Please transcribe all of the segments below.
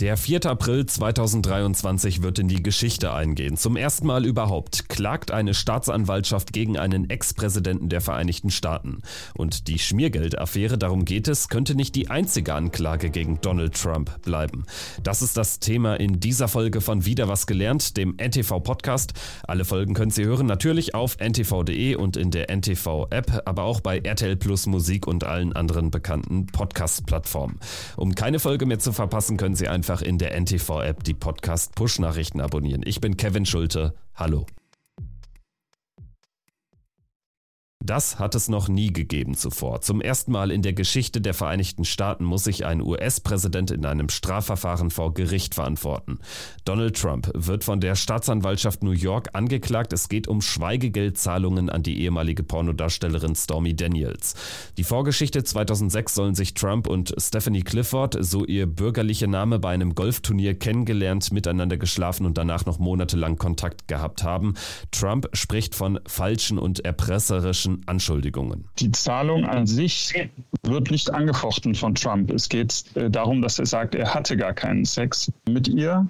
Der 4. April 2023 wird in die Geschichte eingehen. Zum ersten Mal überhaupt klagt eine Staatsanwaltschaft gegen einen Ex-Präsidenten der Vereinigten Staaten. Und die Schmiergeldaffäre, darum geht es, könnte nicht die einzige Anklage gegen Donald Trump bleiben. Das ist das Thema in dieser Folge von Wieder was gelernt, dem NTV Podcast. Alle Folgen können Sie hören natürlich auf ntv.de und in der NTV App, aber auch bei RTL Plus Musik und allen anderen bekannten Podcast-Plattformen. Um keine Folge mehr zu verpassen, können Sie einfach einfach in der NTV-App die Podcast-Push-Nachrichten abonnieren. Ich bin Kevin Schulte. Hallo. Das hat es noch nie gegeben zuvor. Zum ersten Mal in der Geschichte der Vereinigten Staaten muss sich ein US-Präsident in einem Strafverfahren vor Gericht verantworten. Donald Trump wird von der Staatsanwaltschaft New York angeklagt. Es geht um Schweigegeldzahlungen an die ehemalige Pornodarstellerin Stormy Daniels. Die Vorgeschichte 2006 sollen sich Trump und Stephanie Clifford, so ihr bürgerlicher Name, bei einem Golfturnier kennengelernt, miteinander geschlafen und danach noch monatelang Kontakt gehabt haben. Trump spricht von falschen und erpresserischen Anschuldigungen. Die Zahlung an sich wird nicht angefochten von Trump. Es geht äh, darum, dass er sagt, er hatte gar keinen Sex mit ihr.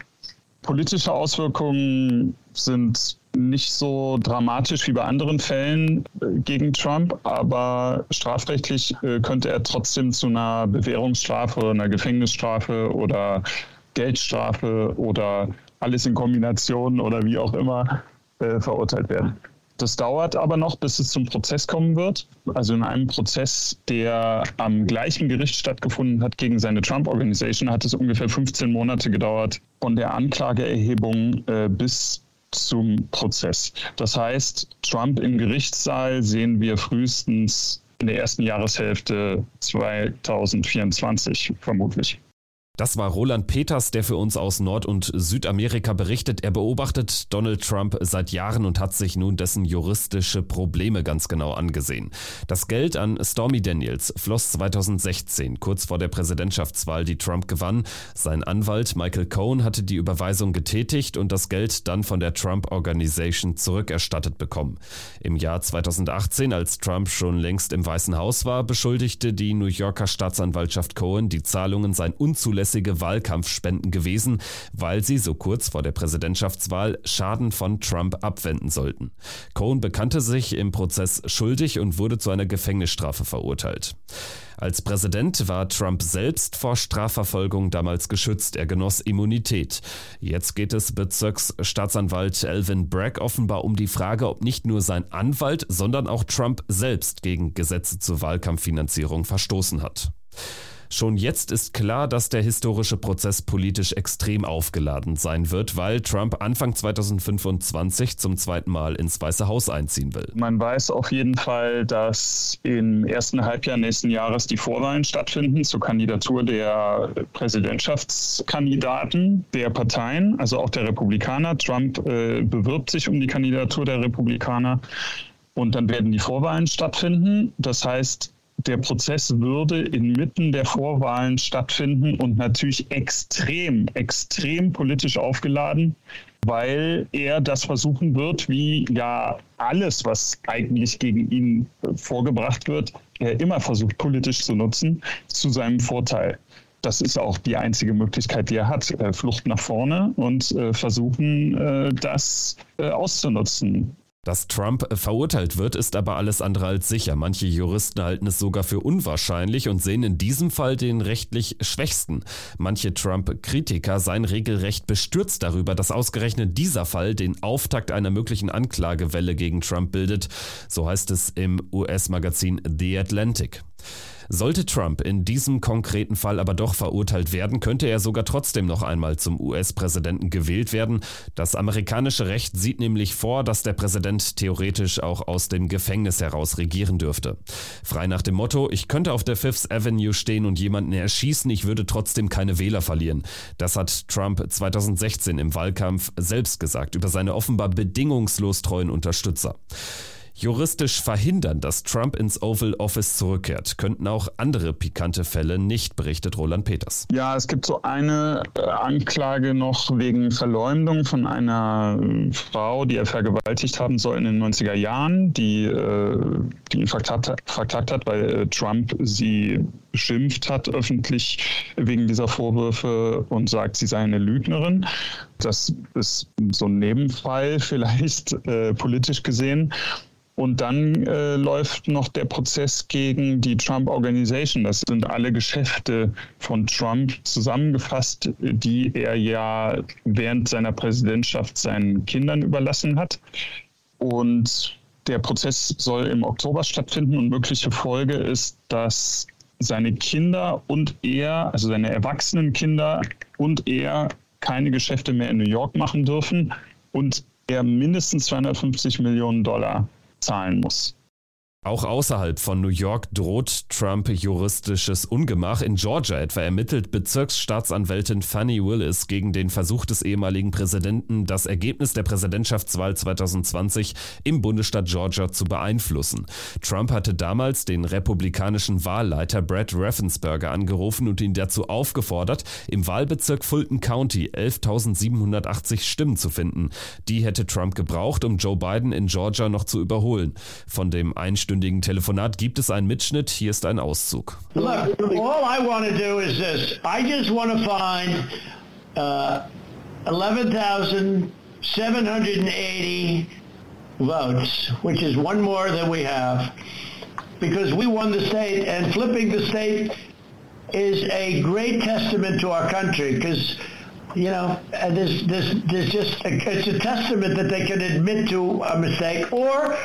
Politische Auswirkungen sind nicht so dramatisch wie bei anderen Fällen äh, gegen Trump, aber strafrechtlich äh, könnte er trotzdem zu einer Bewährungsstrafe oder einer Gefängnisstrafe oder Geldstrafe oder alles in Kombination oder wie auch immer verurteilt werden. Das dauert aber noch, bis es zum Prozess kommen wird. Also in einem Prozess, der am gleichen Gericht stattgefunden hat gegen seine Trump-Organisation, hat es ungefähr 15 Monate gedauert von der Anklageerhebung äh, bis zum Prozess. Das heißt, Trump im Gerichtssaal sehen wir frühestens in der ersten Jahreshälfte 2024 vermutlich. Das war Roland Peters, der für uns aus Nord- und Südamerika berichtet. Er beobachtet Donald Trump seit Jahren und hat sich nun dessen juristische Probleme ganz genau angesehen. Das Geld an Stormy Daniels floss 2016, kurz vor der Präsidentschaftswahl, die Trump gewann. Sein Anwalt Michael Cohen hatte die Überweisung getätigt und das Geld dann von der Trump Organization zurückerstattet bekommen. Im Jahr 2018, als Trump schon längst im Weißen Haus war, beschuldigte die New Yorker Staatsanwaltschaft Cohen, die Zahlungen seien unzulässig zulässige Wahlkampfspenden gewesen, weil sie so kurz vor der Präsidentschaftswahl Schaden von Trump abwenden sollten. Cohen bekannte sich im Prozess schuldig und wurde zu einer Gefängnisstrafe verurteilt. Als Präsident war Trump selbst vor Strafverfolgung damals geschützt. Er genoss Immunität. Jetzt geht es Bezirksstaatsanwalt Alvin Bragg offenbar um die Frage, ob nicht nur sein Anwalt, sondern auch Trump selbst gegen Gesetze zur Wahlkampffinanzierung verstoßen hat. Schon jetzt ist klar, dass der historische Prozess politisch extrem aufgeladen sein wird, weil Trump Anfang 2025 zum zweiten Mal ins Weiße Haus einziehen will. Man weiß auf jeden Fall, dass im ersten Halbjahr nächsten Jahres die Vorwahlen stattfinden zur Kandidatur der Präsidentschaftskandidaten der Parteien, also auch der Republikaner. Trump äh, bewirbt sich um die Kandidatur der Republikaner. Und dann werden die Vorwahlen stattfinden. Das heißt, der Prozess würde inmitten der Vorwahlen stattfinden und natürlich extrem, extrem politisch aufgeladen, weil er das versuchen wird, wie ja alles, was eigentlich gegen ihn vorgebracht wird, er immer versucht politisch zu nutzen, zu seinem Vorteil. Das ist auch die einzige Möglichkeit, die er hat. Äh, Flucht nach vorne und äh, versuchen, äh, das auszunutzen. Dass Trump verurteilt wird, ist aber alles andere als sicher. Manche Juristen halten es sogar für unwahrscheinlich und sehen in diesem Fall den rechtlich Schwächsten. Manche Trump-Kritiker seien regelrecht bestürzt darüber, dass ausgerechnet dieser Fall den Auftakt einer möglichen Anklagewelle gegen Trump bildet. So heißt es im US-Magazin The Atlantic. Sollte Trump in diesem konkreten Fall aber doch verurteilt werden, könnte er sogar trotzdem noch einmal zum US-Präsidenten gewählt werden. Das amerikanische Recht sieht nämlich vor, dass der Präsident theoretisch auch aus dem Gefängnis heraus regieren dürfte. Frei nach dem Motto, ich könnte auf der Fifth Avenue stehen und jemanden erschießen, ich würde trotzdem keine Wähler verlieren. Das hat Trump 2016 im Wahlkampf selbst gesagt über seine offenbar bedingungslos treuen Unterstützer. Juristisch verhindern, dass Trump ins Oval Office zurückkehrt, könnten auch andere pikante Fälle nicht, berichtet Roland Peters. Ja, es gibt so eine äh, Anklage noch wegen Verleumdung von einer äh, Frau, die er vergewaltigt haben soll in den 90er Jahren, die, äh, die ihn verklagt, verklagt hat, weil Trump sie beschimpft hat öffentlich wegen dieser Vorwürfe und sagt, sie sei eine Lügnerin. Das ist so ein Nebenfall vielleicht äh, politisch gesehen. Und dann äh, läuft noch der Prozess gegen die Trump Organization. Das sind alle Geschäfte von Trump zusammengefasst, die er ja während seiner Präsidentschaft seinen Kindern überlassen hat. Und der Prozess soll im Oktober stattfinden und mögliche Folge ist, dass seine Kinder und er, also seine erwachsenen Kinder und er keine Geschäfte mehr in New York machen dürfen und er mindestens 250 Millionen Dollar zahlen muss. Auch außerhalb von New York droht Trump juristisches Ungemach. In Georgia etwa ermittelt Bezirksstaatsanwältin Fanny Willis gegen den Versuch des ehemaligen Präsidenten, das Ergebnis der Präsidentschaftswahl 2020 im Bundesstaat Georgia zu beeinflussen. Trump hatte damals den republikanischen Wahlleiter Brad Raffensperger angerufen und ihn dazu aufgefordert, im Wahlbezirk Fulton County 11.780 Stimmen zu finden. Die hätte Trump gebraucht, um Joe Biden in Georgia noch zu überholen. Von dem Einstieg Telefonat gibt es einen Mitschnitt. Hier ist ein Auszug. Look, all I want to do is this. I just want to find uh, 11,780 votes, which is one more than we have, because we won the state, and flipping the state is a great testament to our country, because you know, there's, there's, there's just a, it's a testament that they can admit to a mistake or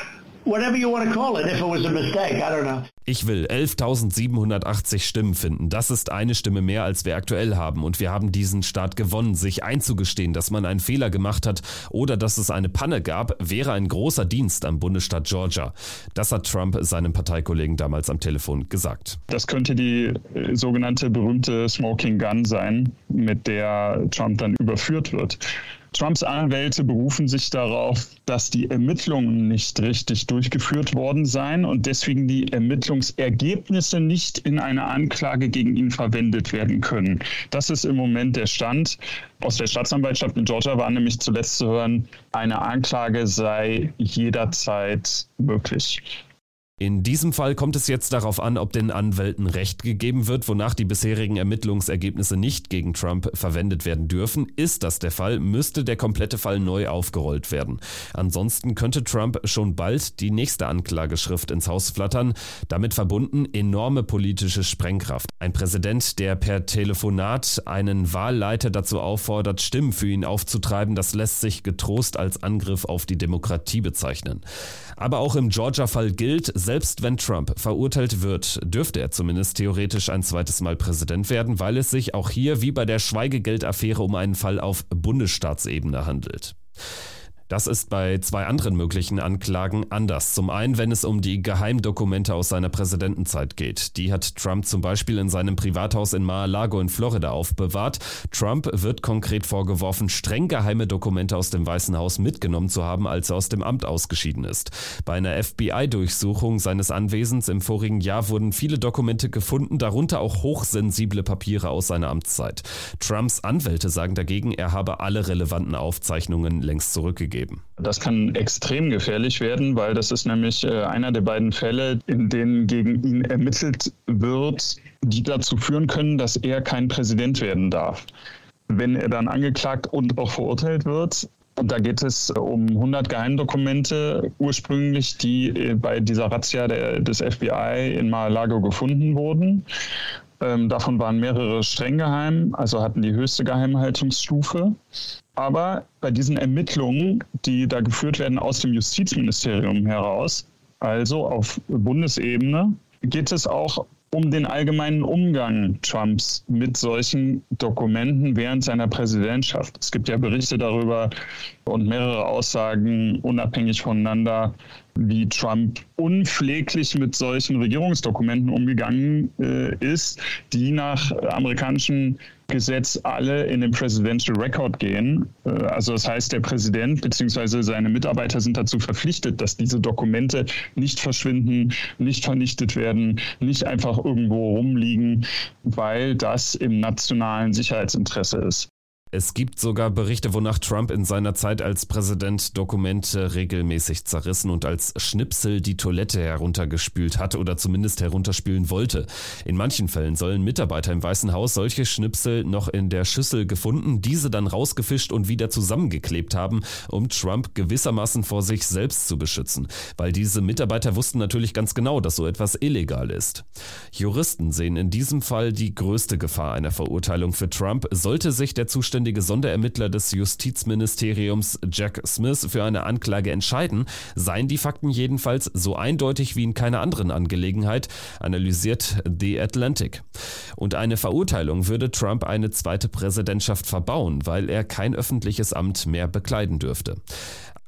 whatever you want to call it, if it was a mistake, I don't know. Ich will 11.780 Stimmen finden. Das ist eine Stimme mehr, als wir aktuell haben. Und wir haben diesen Staat gewonnen. Sich einzugestehen, dass man einen Fehler gemacht hat oder dass es eine Panne gab, wäre ein großer Dienst am Bundesstaat Georgia. Das hat Trump seinem Parteikollegen damals am Telefon gesagt. Das könnte die äh, sogenannte berühmte Smoking Gun sein, mit der Trump dann überführt wird. Trumps Anwälte berufen sich darauf, dass die Ermittlungen nicht richtig durchgeführt worden seien und deswegen die Ermittlungsergebnisse nicht in einer Anklage gegen ihn verwendet werden können. Das ist im Moment der Stand. Aus der Staatsanwaltschaft in Georgia war nämlich zuletzt zu hören, eine Anklage sei jederzeit möglich. In diesem Fall kommt es jetzt darauf an, ob den Anwälten Recht gegeben wird, wonach die bisherigen Ermittlungsergebnisse nicht gegen Trump verwendet werden dürfen. Ist das der Fall, müsste der komplette Fall neu aufgerollt werden. Ansonsten könnte Trump schon bald die nächste Anklageschrift ins Haus flattern, damit verbunden enorme politische Sprengkraft. Ein Präsident, der per Telefonat einen Wahlleiter dazu auffordert, Stimmen für ihn aufzutreiben, das lässt sich getrost als Angriff auf die Demokratie bezeichnen. Aber auch im Georgia-Fall gilt, selbst wenn Trump verurteilt wird, dürfte er zumindest theoretisch ein zweites Mal Präsident werden, weil es sich auch hier wie bei der Schweigegeldaffäre um einen Fall auf Bundesstaatsebene handelt. Das ist bei zwei anderen möglichen Anklagen anders. Zum einen, wenn es um die Geheimdokumente aus seiner Präsidentenzeit geht. Die hat Trump zum Beispiel in seinem Privathaus in Mar-a-Lago in Florida aufbewahrt. Trump wird konkret vorgeworfen, streng geheime Dokumente aus dem Weißen Haus mitgenommen zu haben, als er aus dem Amt ausgeschieden ist. Bei einer FBI-Durchsuchung seines Anwesens im vorigen Jahr wurden viele Dokumente gefunden, darunter auch hochsensible Papiere aus seiner Amtszeit. Trumps Anwälte sagen dagegen, er habe alle relevanten Aufzeichnungen längst zurückgegeben geben. Das kann extrem gefährlich werden, weil das ist nämlich äh, einer der beiden Fälle, in denen gegen ihn ermittelt wird, die dazu führen können, dass er kein Präsident werden darf. Wenn er dann angeklagt und auch verurteilt wird, und da geht es um 100 Geheimdokumente ursprünglich, die äh, bei dieser Razzia der, des FBI in Mar-a-Lago gefunden wurden. Ähm, davon waren mehrere streng geheim, also hatten die höchste Geheimhaltungsstufe. Aber bei diesen Ermittlungen, die da geführt werden aus dem Justizministerium heraus, also auf Bundesebene, geht es auch um den allgemeinen Umgang Trumps mit solchen Dokumenten während seiner Präsidentschaft. Es gibt ja Berichte darüber, und mehrere Aussagen unabhängig voneinander, wie Trump unpfleglich mit solchen Regierungsdokumenten umgegangen äh, ist, die nach amerikanischem Gesetz alle in den Presidential Record gehen. Äh, also das heißt, der Präsident bzw. seine Mitarbeiter sind dazu verpflichtet, dass diese Dokumente nicht verschwinden, nicht vernichtet werden, nicht einfach irgendwo rumliegen, weil das im nationalen Sicherheitsinteresse ist. Es gibt sogar Berichte, wonach Trump in seiner Zeit als Präsident Dokumente regelmäßig zerrissen und als Schnipsel die Toilette heruntergespült hat oder zumindest herunterspülen wollte. In manchen Fällen sollen Mitarbeiter im Weißen Haus solche Schnipsel noch in der Schüssel gefunden, diese dann rausgefischt und wieder zusammengeklebt haben, um Trump gewissermaßen vor sich selbst zu beschützen. Weil diese Mitarbeiter wussten natürlich ganz genau, dass so etwas illegal ist. Juristen sehen in diesem Fall die größte Gefahr einer Verurteilung für Trump, sollte sich der Zustand zuständige Sonderermittler des Justizministeriums Jack Smith für eine Anklage entscheiden, seien die Fakten jedenfalls so eindeutig wie in keiner anderen Angelegenheit, analysiert The Atlantic. Und eine Verurteilung würde Trump eine zweite Präsidentschaft verbauen, weil er kein öffentliches Amt mehr bekleiden dürfte.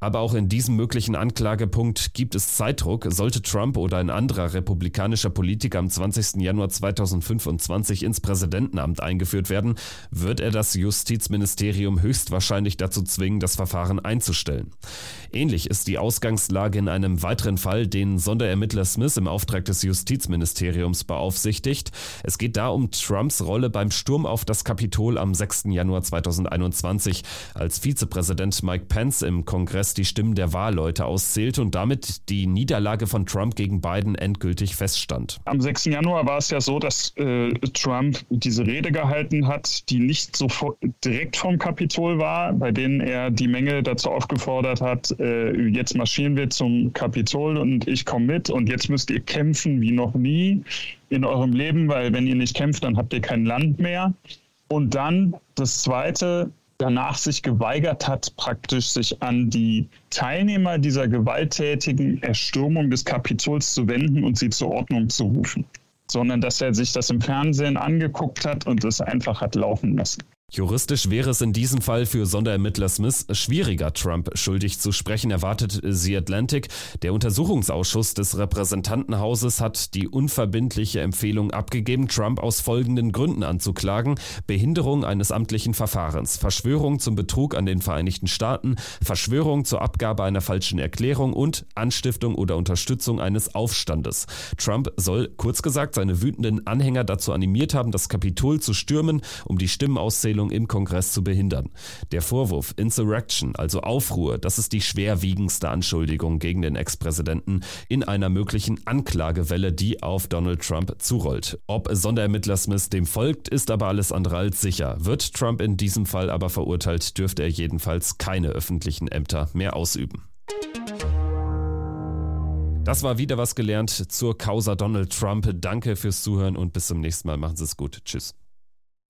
Aber auch in diesem möglichen Anklagepunkt gibt es Zeitdruck. Sollte Trump oder ein anderer republikanischer Politiker am 20. Januar 2025 ins Präsidentenamt eingeführt werden, wird er das Justizministerium höchstwahrscheinlich dazu zwingen, das Verfahren einzustellen. Ähnlich ist die Ausgangslage in einem weiteren Fall, den Sonderermittler Smith im Auftrag des Justizministeriums beaufsichtigt. Es geht da um Trumps Rolle beim Sturm auf das Kapitol am 6. Januar 2021, als Vizepräsident Mike Pence im Kongress die Stimmen der Wahlleute auszählte und damit die Niederlage von Trump gegen Biden endgültig feststand. Am 6. Januar war es ja so, dass äh, Trump diese Rede gehalten hat, die nicht so direkt vom Kapitol war, bei denen er die Menge dazu aufgefordert hat, äh, jetzt marschieren wir zum Kapitol und ich komme mit und jetzt müsst ihr kämpfen wie noch nie in eurem Leben, weil wenn ihr nicht kämpft, dann habt ihr kein Land mehr. Und dann das Zweite, danach sich geweigert hat, praktisch sich an die Teilnehmer dieser gewalttätigen Erstürmung des Kapitols zu wenden und sie zur Ordnung zu rufen, sondern dass er sich das im Fernsehen angeguckt hat und es einfach hat laufen lassen. Juristisch wäre es in diesem Fall für Sonderermittler Smith schwieriger, Trump schuldig zu sprechen, erwartet The Atlantic. Der Untersuchungsausschuss des Repräsentantenhauses hat die unverbindliche Empfehlung abgegeben, Trump aus folgenden Gründen anzuklagen. Behinderung eines amtlichen Verfahrens, Verschwörung zum Betrug an den Vereinigten Staaten, Verschwörung zur Abgabe einer falschen Erklärung und Anstiftung oder Unterstützung eines Aufstandes. Trump soll, kurz gesagt, seine wütenden Anhänger dazu animiert haben, das Kapitol zu stürmen, um die Stimmenauszählung Abzählung im Kongress zu behindern. Der Vorwurf Insurrection, also Aufruhr, das ist die schwerwiegendste Anschuldigung gegen den Ex-Präsidenten in einer möglichen Anklagewelle, die auf Donald Trump zurollt. Ob Sonderermittler Smith dem folgt, ist aber alles andere als sicher. Wird Trump in diesem Fall aber verurteilt, dürfte er jedenfalls keine öffentlichen Ämter mehr ausüben. Das war wieder was gelernt zur Causa Donald Trump. Danke fürs Zuhören und bis zum nächsten Mal. Machen Sie es gut. Tschüss.